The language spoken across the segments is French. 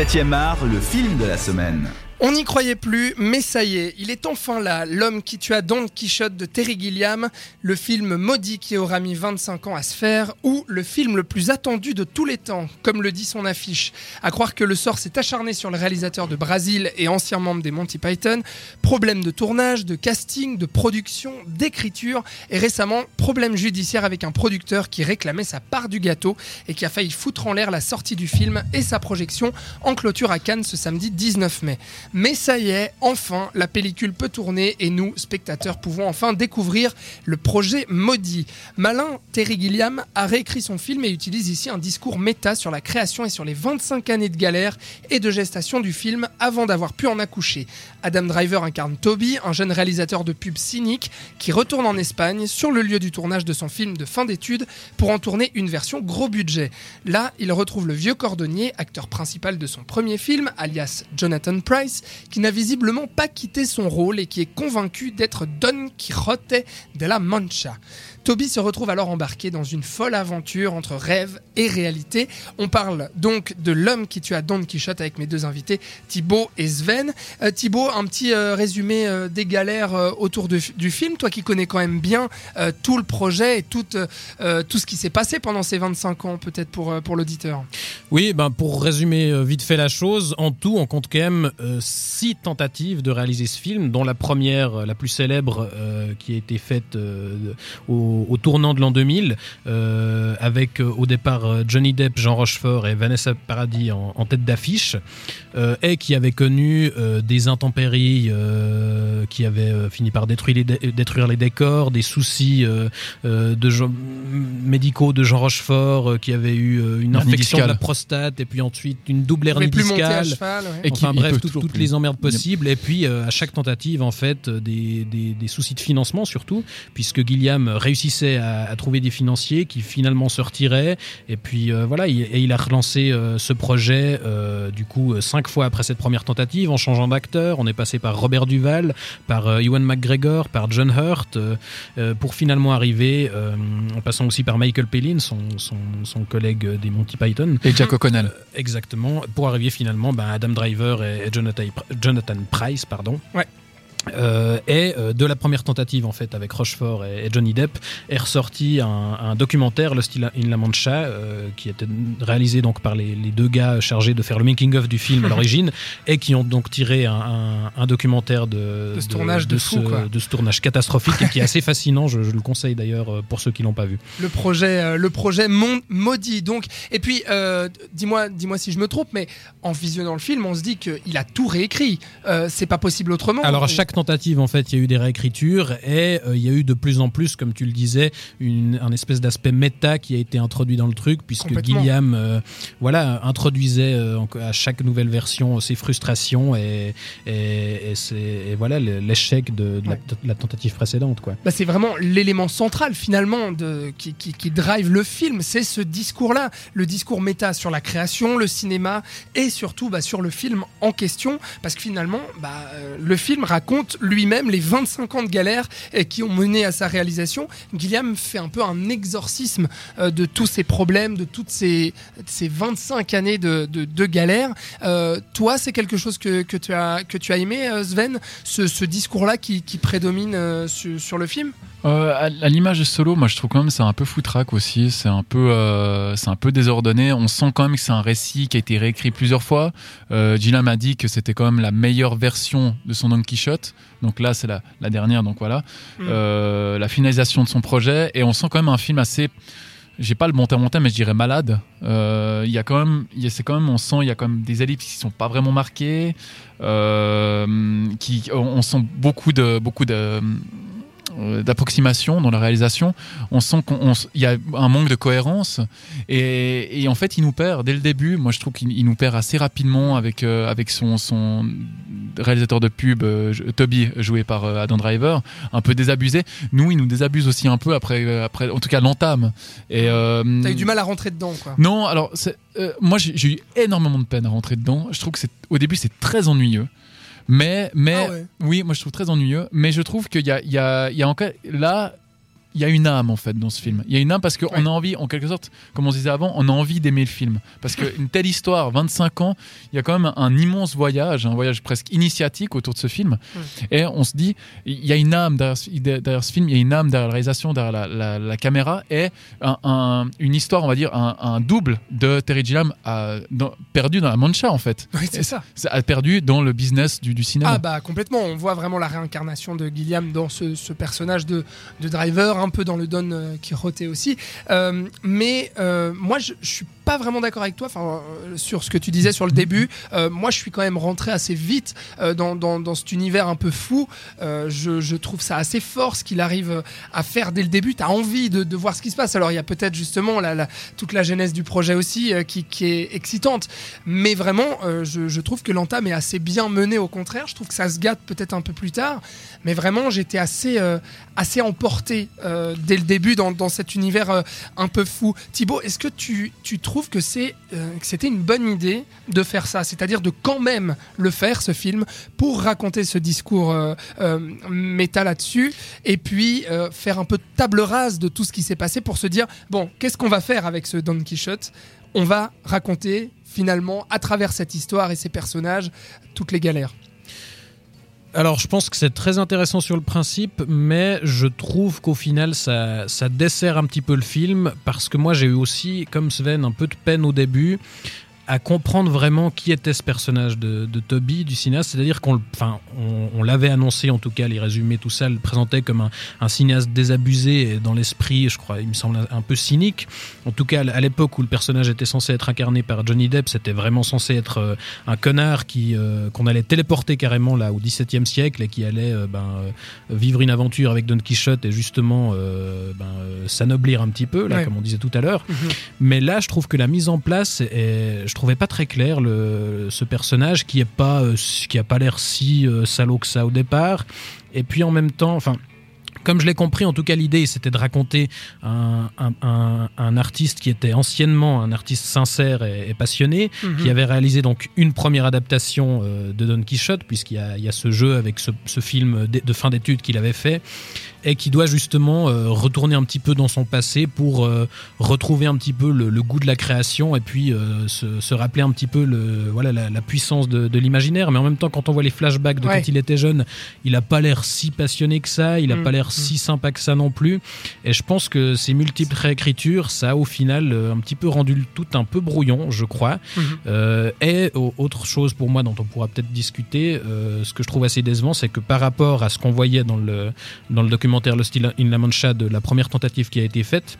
7e art, le film de la semaine. On n'y croyait plus, mais ça y est, il est enfin là, l'homme qui tua Don Quichotte de Terry Gilliam, le film maudit qui aura mis 25 ans à se faire, ou le film le plus attendu de tous les temps, comme le dit son affiche. À croire que le sort s'est acharné sur le réalisateur de Brasil et ancien membre des Monty Python, problème de tournage, de casting, de production, d'écriture, et récemment, problème judiciaire avec un producteur qui réclamait sa part du gâteau et qui a failli foutre en l'air la sortie du film et sa projection en clôture à Cannes ce samedi 19 mai. Mais ça y est, enfin, la pellicule peut tourner et nous, spectateurs, pouvons enfin découvrir le projet maudit. Malin, Terry Gilliam a réécrit son film et utilise ici un discours méta sur la création et sur les 25 années de galère et de gestation du film avant d'avoir pu en accoucher. Adam Driver incarne Toby, un jeune réalisateur de pub cynique qui retourne en Espagne sur le lieu du tournage de son film de fin d'études pour en tourner une version gros budget. Là, il retrouve le vieux cordonnier, acteur principal de son premier film, alias Jonathan Price, qui n'a visiblement pas quitté son rôle et qui est convaincu d'être Don Quixote de la Mancha. Toby se retrouve alors embarqué dans une folle aventure entre rêve et réalité. On parle donc de l'homme qui tua Don Quichotte avec mes deux invités, Thibaut et Sven. Euh, Thibaut, un petit euh, résumé euh, des galères euh, autour du film. Toi qui connais quand même bien tout le projet et tout, tout ce qui s'est passé pendant ces 25 ans, peut-être pour, pour l'auditeur. Oui, ben pour résumer vite fait la chose, en tout, on compte quand même six tentatives de réaliser ce film, dont la première, la plus célèbre, qui a été faite euh, au, au tournant de l'an 2000, euh, avec euh, au départ euh, Johnny Depp, Jean Rochefort et Vanessa Paradis en, en tête d'affiche, euh, et qui avait connu euh, des intempéries euh, qui avaient euh, fini par détruire les, dé- détruire les décors, des soucis euh, euh, de Jean- médicaux de Jean Rochefort, euh, qui avait eu euh, une infection de la prostate et puis ensuite une double hernie discale. cheval. ouais. Et qui- Enfin bref, tout- toutes plus. les emmerdes possibles. Et puis euh, à chaque tentative, en fait, des, des, des soucis de financement surtout, puisque Gilliam réussissait à, à trouver des financiers qui finalement se retiraient. Et puis euh, voilà, il, et il a relancé euh, ce projet euh, du coup cinq fois après cette première tentative en changeant d'acteur. On est passé par Robert Duval, par euh, Ewan McGregor, par John Hurt, euh, euh, pour finalement arriver, euh, en passant aussi par Michael Palin, son, son, son collègue des Monty Python. Et Jack O'Connell. Exactement, pour arriver finalement ben, à Adam Driver et, et Jonathan, Jonathan Price, pardon. Ouais. Euh, et euh, de la première tentative en fait avec Rochefort et, et Johnny Depp est ressorti un, un documentaire Le Style in La Mancha euh, qui était réalisé donc par les, les deux gars chargés de faire le making of du film à l'origine et qui ont donc tiré un, un- un documentaire de, De ce tournage de fou, ce, de ce tournage catastrophique et qui est assez fascinant je, je le conseille d'ailleurs euh, pour ceux qui l'ont pas vu le projet, le projet mon- maudit. Donc, et puis, dis-moi, dis-moi si je me trompe, mais en visionnant le film, on se dit qu'il a tout réécrit. C'est pas possible autrement. Alors à On- chaque tentative, en fait, il y a eu des réécritures et euh, il y a eu de plus en plus, comme tu le disais, une, un espèce d'aspect méta qui a été introduit dans le truc, puisque. Gilliam, euh, voilà, introduisait euh, à chaque nouvelle version ses frustrations et, et, et voilà l'échec de, de la, Ouais. de la tentative précédente, quoi. Bah, c'est vraiment l'élément central finalement de, qui, qui, qui drive le film, c'est ce discours-là, le discours méta sur la création, le cinéma et surtout bah, sur le film en question, parce que finalement, bah, le film raconte lui-même les 25 ans de galère euh, qui ont mené à sa réalisation. Gilliam fait un peu un exorcisme euh, de tous ces problèmes, de toutes ces, ces 25 années de, de. Euh, toi, c'est quelque chose que, tu as, aimé, euh, Sven, ce, discours-là qui, prédomine sur le film? Euh, à, à l'image de Solo, moi je trouve quand même c'est un peu foutraque aussi. C'est un peu, euh, c'est un peu désordonné. On sent quand même que c'est un récit qui a été réécrit plusieurs fois. Euh, Gilliam a dit que c'était quand même la meilleure version de son Don Quichotte. Donc là, c'est la, la dernière. Donc voilà, Mm. Euh, la finalisation de son projet. Et on sent quand même un film assez. J'ai pas le bon terme mais je dirais malade. Euh, Il y a quand même, il y a- c'est quand même, on sent, il y a quand même des ellipses qui sont pas vraiment marquées. Euh, qui, on, on sent beaucoup de, beaucoup de d'approximation dans la réalisation. On sent qu'il y a un manque de cohérence et, et en fait il nous perd dès le début. Moi je trouve qu'il il nous perd assez rapidement avec euh, avec son son réalisateur de pub euh, Toby joué par euh, Adam Driver, un peu désabusé. Nous il nous désabuse aussi un peu après euh, après en tout cas l'entame. Et euh, T'as eu du mal à rentrer dedans, quoi. non, alors euh, moi j'ai j'ai eu énormément de peine à rentrer dedans. Je trouve que c'est au début c'est très ennuyeux. Mais, mais Ah ouais. oui, moi je trouve très ennuyeux. Mais je trouve qu'il y a, il y, a, il y a encore là, il y a une âme en fait dans ce film. Il y a une âme parce qu'on Ouais. a envie, en quelque sorte, comme on disait avant, on a envie d'aimer le film. Parce qu'une telle histoire, 25 ans, il y a quand même un, immense voyage, un voyage presque initiatique autour de ce film. Et on se dit, il y a une âme derrière, ce- derrière ce film, il y a une âme derrière la réalisation, derrière la, la- la caméra, et un- un- une histoire, on va dire, un, double de Terry Gilliam dans- perdu dans la mancha en fait. Oui, c'est ça. Ça a perdu dans le business du, du cinéma. Ah bah complètement, on voit vraiment la réincarnation de Gilliam dans ce, ce personnage de, de driver, un peu dans le Don euh, Quixote aussi. Euh, mais euh, moi je, je suis pas vraiment d'accord avec toi sur ce que tu disais sur le début. Moi je suis quand même rentré assez vite dans, dans- cet univers un peu fou. Je, trouve ça assez fort ce qu'il arrive à faire dès le début. Tu as envie de, de voir ce qui se passe. Alors il y a peut-être justement la, toute la genèse du projet aussi qui, qui est excitante. Mais vraiment, je, trouve que l'entame est assez bien menée au contraire. Je trouve que ça se gâte peut-être un peu plus tard. Mais vraiment, j'étais assez, assez emporté euh, dès le début dans, dans cet univers euh, un peu fou. Thibaut, est-ce que tu, tu trouves euh, que c'était une bonne idée de faire ça? C'est-à-dire de quand même le faire, ce film, pour raconter ce discours euh, euh, méta là-dessus, et puis faire un peu table rase de tout ce qui s'est passé pour se dire, bon, qu'est-ce qu'on va faire avec ce Don Quichotte? On va raconter finalement, à travers cette histoire et ces personnages, toutes les galères. Alors, je pense que c'est très intéressant sur le principe, mais je trouve qu'au final, ça, ça dessert un petit peu le film, parce que moi, j'ai eu aussi, comme Sven, un peu de peine au début à comprendre vraiment qui était ce personnage de, de Toby, du cinéaste. C'est-à-dire qu'on enfin, on, on l'avait annoncé, en tout cas, les résumés, tout ça, le présentait comme un, un cinéaste désabusé et dans l'esprit, je crois, il me semble un peu cynique. En tout cas, à l'époque où le personnage était censé être incarné par Johnny Depp, c'était vraiment censé être euh, un connard qui euh, qu'on allait téléporter carrément là au XVIIe siècle et qui allait euh, ben, vivre une aventure avec Don Quichotte et justement euh, ben, s'anoblir un petit peu là Ouais. comme on disait tout à l'heure. Mais là, je trouve que la mise en place, est, je trouvais pas très clair le, ce personnage qui est pas euh, qui a pas l'air si euh, salaud que ça au départ. Et puis en même temps, enfin. Comme je l'ai compris, en tout cas, l'idée, c'était de raconter un, un- un- un artiste qui était anciennement un artiste sincère et, et passionné, qui avait réalisé donc une première adaptation euh, de Don Quichotte, puisqu'il y a, il y a ce jeu avec ce, ce film de, de fin d'études qu'il avait fait, et qui doit justement euh, retourner un petit peu dans son passé pour euh, retrouver un petit peu le, le goût de la création et puis euh, se, se rappeler un petit peu le, voilà, la, la puissance de, de l'imaginaire. Mais en même temps, quand on voit les flashbacks de Ouais. quand il était jeune, il a pas l'air si passionné que ça, il a Mm, pas l'air si sympa que ça non plus. Et je pense que ces multiples réécritures, ça a au final un petit peu rendu le tout un peu brouillon, je crois. Euh, et au- autre chose pour moi dont on pourra peut-être discuter, ce que je trouve assez décevant, c'est que par rapport à ce qu'on voyait dans le, dans le documentaire Le Style in La Mancha de la première tentative qui a été faite,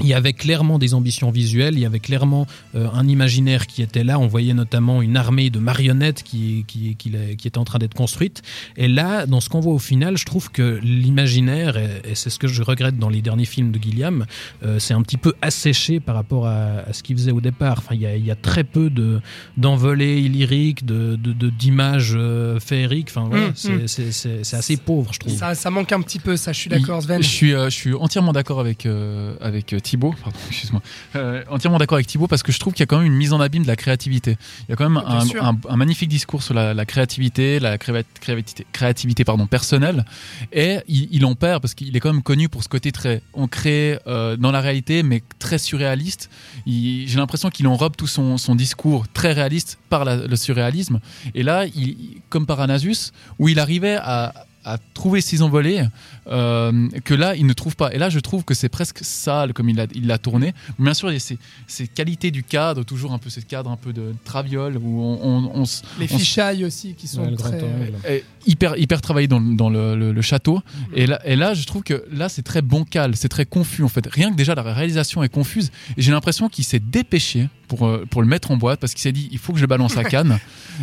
il y avait clairement des ambitions visuelles, il y avait clairement euh, un imaginaire qui était là. On voyait notamment une armée de marionnettes qui, qui, qui, qui était en train d'être construite. Et là, dans ce qu'on voit au final, je trouve que l'imaginaire, et, et c'est ce que je regrette dans les derniers films de Gilliam, euh, c'est un petit peu asséché par rapport à, à ce qu'il faisait au départ. Enfin, il y a, il y a très peu de d'envolées lyriques, de de- de- d'images euh, féeriques. Enfin, voilà, Mm, c'est c'est- c'est- c'est assez pauvre, je trouve. Ça, ça manque un petit peu, ça, je suis d'accord, Sven. Je suis, euh, je suis entièrement d'accord avec, euh, avec euh, Thibaut. Pardon, excuse-moi. Euh, entièrement d'accord avec Thibaut parce que je trouve qu'il y a quand même une mise en abîme de la créativité. Il y a quand même un, sûr. un- un magnifique discours sur la, la créativité, la créa- créativité, créativité pardon, personnelle. Et il, il en perd parce qu'il est quand même connu pour ce côté très ancré euh, dans la réalité, mais très surréaliste. J'ai l'impression qu'il enrobe tout son, son discours très réaliste par la- le surréalisme. Et là, il, comme par Anasus, où il arrivait à, à trouver ses envolées, euh, que là, il ne trouve pas. Et là, je trouve que c'est presque sale comme il l'a il l'a tourné. Bien sûr, il y a ces, ces qualités du cadre, toujours un peu ce cadre un peu de traviole, où on, on- on s- Les fichailles aussi qui sont Ouais, très. est hyper, hyper travaillé dans, dans le, le- le château. Et, là, et là, je trouve que là, c'est très bancal, c'est très confus en fait. Rien que déjà, la réalisation est confuse. Et j'ai l'impression qu'il s'est dépêché pour, euh, pour le mettre en boîte parce qu'il s'est dit, il faut que je balance à Cannes.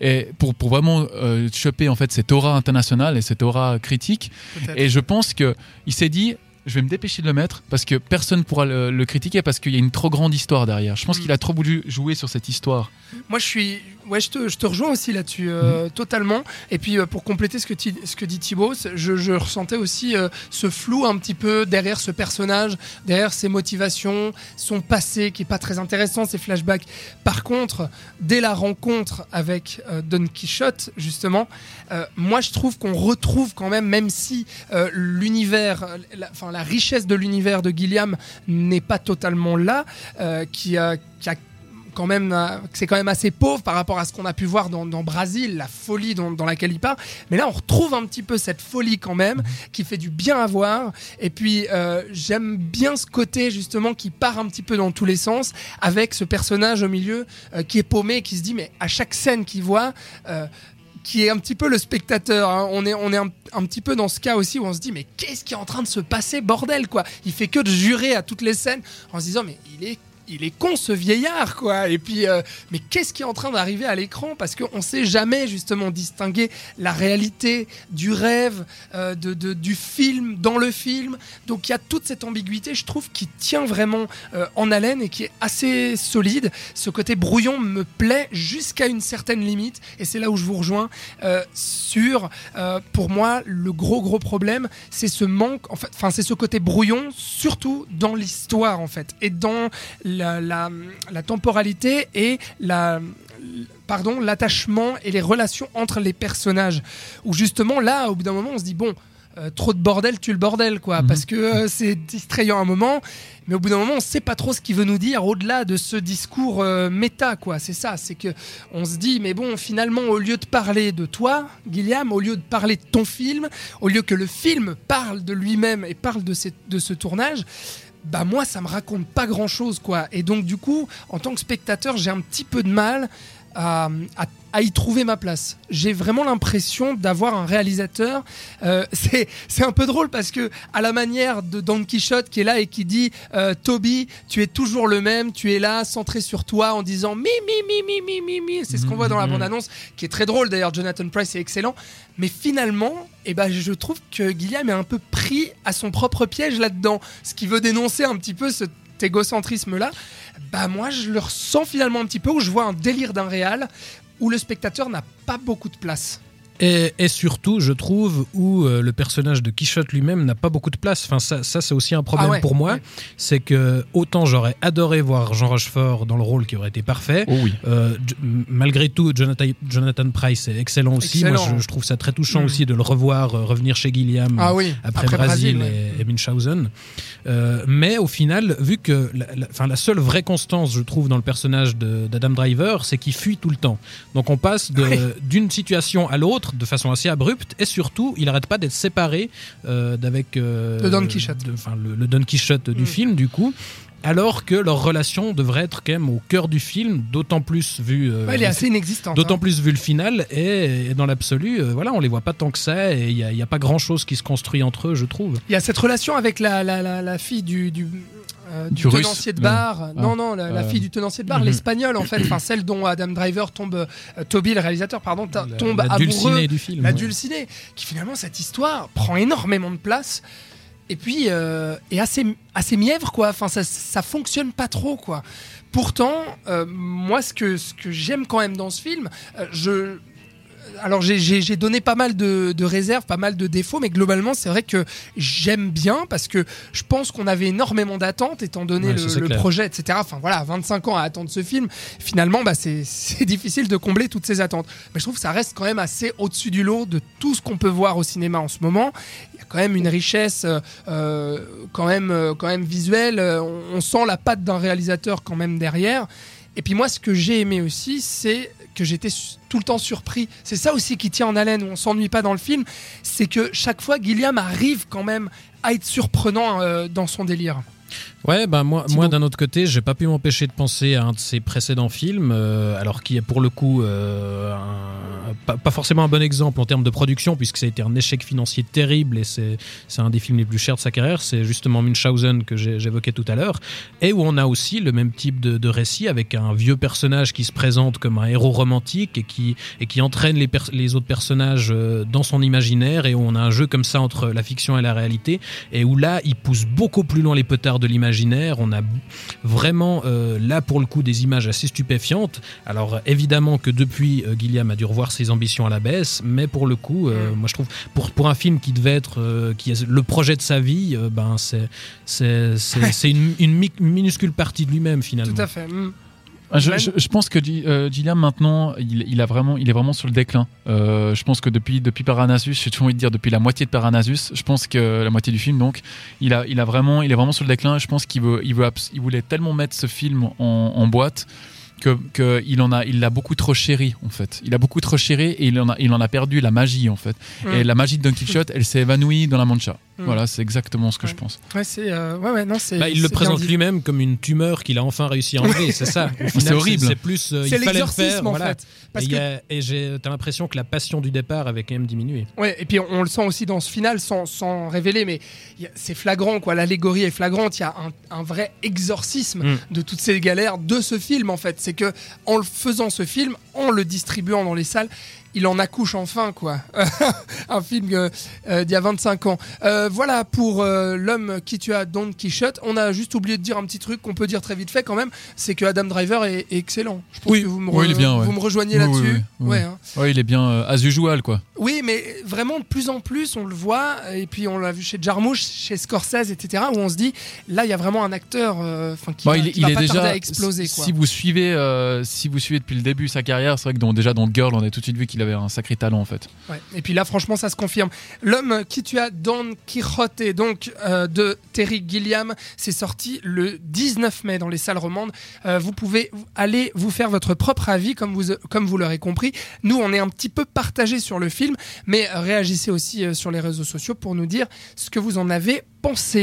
et pour, pour vraiment euh, choper en fait cette aura internationale et cette aura critique. Et je pense que il s'est dit, je vais me dépêcher de le mettre parce que personne pourra le, le critiquer parce qu'il y a une trop grande histoire derrière. Je pense Mm. qu'il a trop voulu jouer sur cette histoire. Moi, je suis, ouais, je te, je te rejoins aussi là-dessus, euh, totalement. Et puis euh, pour compléter ce que, ti- ce que dit Thibaut, je, je ressentais aussi euh, ce flou un petit peu derrière ce personnage, derrière ses motivations, son passé qui est pas très intéressant, ses flashbacks. Par contre, dès la rencontre avec Don Quichotte, justement, moi je trouve qu'on retrouve quand même, même si l'univers, la, enfin la richesse de l'univers de Gilliam n'est pas totalement là, qui a, qui a quand même, euh, c'est quand même assez pauvre par rapport à ce qu'on a pu voir dans, dans Brésil, la folie dans, dans laquelle il part. Mais là, on retrouve un petit peu cette folie quand même, qui fait du bien à voir. Et puis, euh, j'aime bien ce côté justement qui part un petit peu dans tous les sens, avec ce personnage au milieu euh, qui est paumé, qui se dit, mais à chaque scène qu'il voit, qui est un petit peu le spectateur. hein. On est, on est un, un petit peu dans ce cas aussi où on se dit mais qu'est-ce qui est en train de se passer bordel quoi Il fait que de jurer à toutes les scènes en se disant mais il est il est con ce vieillard quoi. Et puis euh, mais qu'est-ce qui est en train d'arriver à l'écran? Parce qu'on sait jamais justement distinguer la réalité du rêve euh, de, du film dans le film. Donc il y a toute cette ambiguïté je trouve qui tient vraiment euh, en haleine et qui est assez solide. Ce côté brouillon me plaît jusqu'à une certaine limite. Et c'est là où je vous rejoins sur pour moi le gros gros problème c'est ce manque enfin c'est ce côté brouillon surtout dans l'histoire en fait. Et dans la, la, la temporalité et la pardon l'attachement et les relations entre les personnages. Où justement là au bout d'un moment on se dit bon euh, trop de bordel tue le bordel quoi. Mhm. parce que euh, c'est distrayant un moment mais au bout d'un moment on sait pas trop ce qu'il veut nous dire au-delà de ce discours euh, méta quoi. C'est ça c'est que on se dit mais bon finalement au lieu de parler de toi Guillaume au lieu de parler de ton film au lieu que le film parle de lui-même et parle de, cette- de ce tournage bah moi ça me raconte pas grand chose quoi. Et donc du coup en tant que spectateur j'ai un petit peu de mal à, à- à y trouver ma place. J'ai vraiment l'impression d'avoir un réalisateur. euh, c'est c'est un peu drôle parce que à la manière de Don Quichotte qui est là et qui dit euh, Toby, tu es toujours le même, tu es là centré sur toi en disant mi mi mi mi mi mi mi. C'est ce qu'on voit dans la Mhm. bande annonce qui est très drôle d'ailleurs. Jonathan Price est excellent, mais finalement, eh ben je trouve que Guillaume est un peu pris à son propre piège là-dedans, ce qui veut dénoncer un petit peu cet égocentrisme là. Bah moi je le ressens finalement un petit peu où je vois un délire d'un réal où le spectateur n'a pas beaucoup de place. Et, et surtout, je trouve, où euh, le personnage de Quichotte lui-même n'a pas beaucoup de place. Enfin, ça, ça c'est aussi un problème Ah ouais, pour moi. ouais. C'est que autant j'aurais adoré voir Jean Rochefort dans le rôle qui aurait été parfait. Oh oui. Euh, malgré tout, Jonathan, Jonathan Price est excellent aussi. Excellent. Moi, je, je trouve ça très touchant Mm. aussi de le revoir euh, revenir chez Gilliam Ah oui, après, Brésil et, et Munchausen. Euh, mais au final, vu que la, la- enfin, la seule vraie constance, je trouve, dans le personnage d'Adam Driver, c'est qu'il fuit tout le temps. Donc on passe Oui. d'une situation à l'autre de façon assez abrupte, et surtout, il n'arrête pas d'être séparé euh, d'avec euh, De Don Quichotte. Enfin, le, le Don Quichotte du Mm. film, du coup. Alors que leur relation devrait être quand même au cœur du film, d'autant plus vu. euh, Ouais, elle est le assez inexistante. D'autant hein. plus vu le final et, et dans l'absolu, voilà, on les voit pas tant que ça et il n'y a, a pas grand chose qui se construit entre eux, je trouve. Il y a cette relation avec la, la, la, la fille du, du, euh, du tenancier de bar. Non, non, la, la Euh, fille du tenancier de bar, mhm. l'espagnol en fait, enfin celle dont Adam Driver tombe, euh, Toby le réalisateur, pardon, La- tombe la amoureux. du film. la ouais. dulcinée, qui finalement cette histoire prend énormément de place et puis euh, est assez assez mièvre quoi. Enfin ça ça fonctionne pas trop quoi. Pourtant euh, moi ce que ce que j'aime quand même dans ce film, euh, je alors j'ai- donné pas mal de, de réserves, pas mal de défauts, mais globalement c'est vrai que j'aime bien parce que je pense qu'on avait énormément d'attentes étant donné Ouais, le, projet, etc. Enfin voilà, 25 ans à attendre ce film, finalement bah, c'est difficile de combler toutes ces attentes. Mais je trouve que ça reste quand même assez au-dessus du lot de tout ce qu'on peut voir au cinéma en ce moment. Il y a quand même une richesse euh, euh, quand même euh, quand même visuelle. On, on sent la patte d'un réalisateur quand même derrière. Et puis moi, ce que j'ai aimé aussi, c'est que j'étais tout le temps surpris. C'est ça aussi qui tient en haleine, où on s'ennuie pas dans le film, c'est que chaque fois, Gilliam arrive quand même à être surprenant euh, dans son délire. Ouais, bah moi, moi d'un autre côté, j'ai pas pu m'empêcher de penser à un de ses précédents films, euh, alors qui est pour le coup euh, un- pas, pas forcément un bon exemple en termes de production, puisque ça a été un échec financier terrible et c'est c'est un des films les plus chers de sa carrière. C'est justement Munchausen que j'évoquais tout à l'heure. Et où on a aussi le même type de, de récit avec un vieux personnage qui se présente comme un héros romantique et qui, et qui entraîne les, les autres personnages euh, dans son imaginaire. Et où on a un jeu comme ça entre la fiction et la réalité. Et où là, il pousse beaucoup plus loin les petards de l'imaginaire. On a vraiment euh, là pour le coup des images assez stupéfiantes. Alors évidemment que depuis euh, Gilliam a dû revoir ses ambitions à la baisse, mais pour le coup, euh, moi je trouve pour pour un film qui devait être euh, qui est le projet de sa vie, ben c'est une, une mi- minuscule partie de lui-même finalement. Tout à fait. Mm. Ah, Je, je- je pense que Gi- euh, Gilliam maintenant, il, il a vraiment, il est vraiment sur le déclin. Euh, je pense que depuis depuis Paranasus, j'ai toujours envie de dire depuis la moitié de Paranasus, je pense que la moitié du film, donc, il a, il a vraiment, il est vraiment sur le déclin. Je pense qu'il veut, il veut, il voulait tellement mettre ce film en, en boîte que, que il en a, il l'a beaucoup trop chéri en fait. Il a beaucoup trop chéri et il en a, il en a perdu la magie en fait. Mm. Et la magie de Don Quichotte, elle s'est évanouie dans la Mancha. Mm. Voilà, c'est exactement ce que Ouais. je pense. Ouais, c'est euh, ouais, ouais, non, c'est. Bah, il le c'est présente lui-même comme une tumeur qu'il a enfin réussi à enlever, c'est ça. Final, horrible. C'est plus, euh, il C'est fallait le l'exorcisme faire, en voilà. fait. Parce et que j'ai, t'as l'impression que la passion du départ avait quand même diminué. Ouais, et puis on, on le sent aussi dans ce final sans, sans révéler, mais c'est flagrant, quoi. L'allégorie est flagrante. Il y a un, un vrai exorcisme Mm. de toutes ces galères de ce film, en fait. C'est que en faisant ce film, en le distribuant dans les salles, il en accouche enfin, quoi. un film euh, euh, d'il y a 25 ans. Euh, voilà pour l'homme qui tua Don Quichotte. On a juste oublié de dire un petit truc qu'on peut dire très vite fait quand même, c'est que Adam Driver est, est excellent. Je pense Oui. que vous me, Oui, il est bien, ouais. vous me rejoignez Oui, là-dessus. Ouais, hein. Ouais, il est bien as usual quoi. Oui, mais vraiment de plus en plus, on le voit, et puis on l'a vu chez Jarmusch, chez Scorsese, etc., où on se dit, là, il y a vraiment un acteur enfin, qui Bon, va, il, est- qui il va est pas tarder déjà à exploser. Quoi. Si vous suivez, si vous suivez depuis le début sa carrière, c'est vrai que dans, déjà dans Girl, on a tout de suite vu qu'il avait un sacré talent en fait. Et puis là, franchement, ça se confirme. L'homme qui tua Don Quixote, donc euh, de Terry Gilliam, c'est sorti le 19 mai dans les salles romandes. Euh, vous pouvez aller vous faire votre propre avis, comme vous, comme vous l'aurez compris. Nous, on est un petit peu partagé sur le film, mais réagissez aussi euh, sur les réseaux sociaux pour nous dire ce que vous en avez pensé.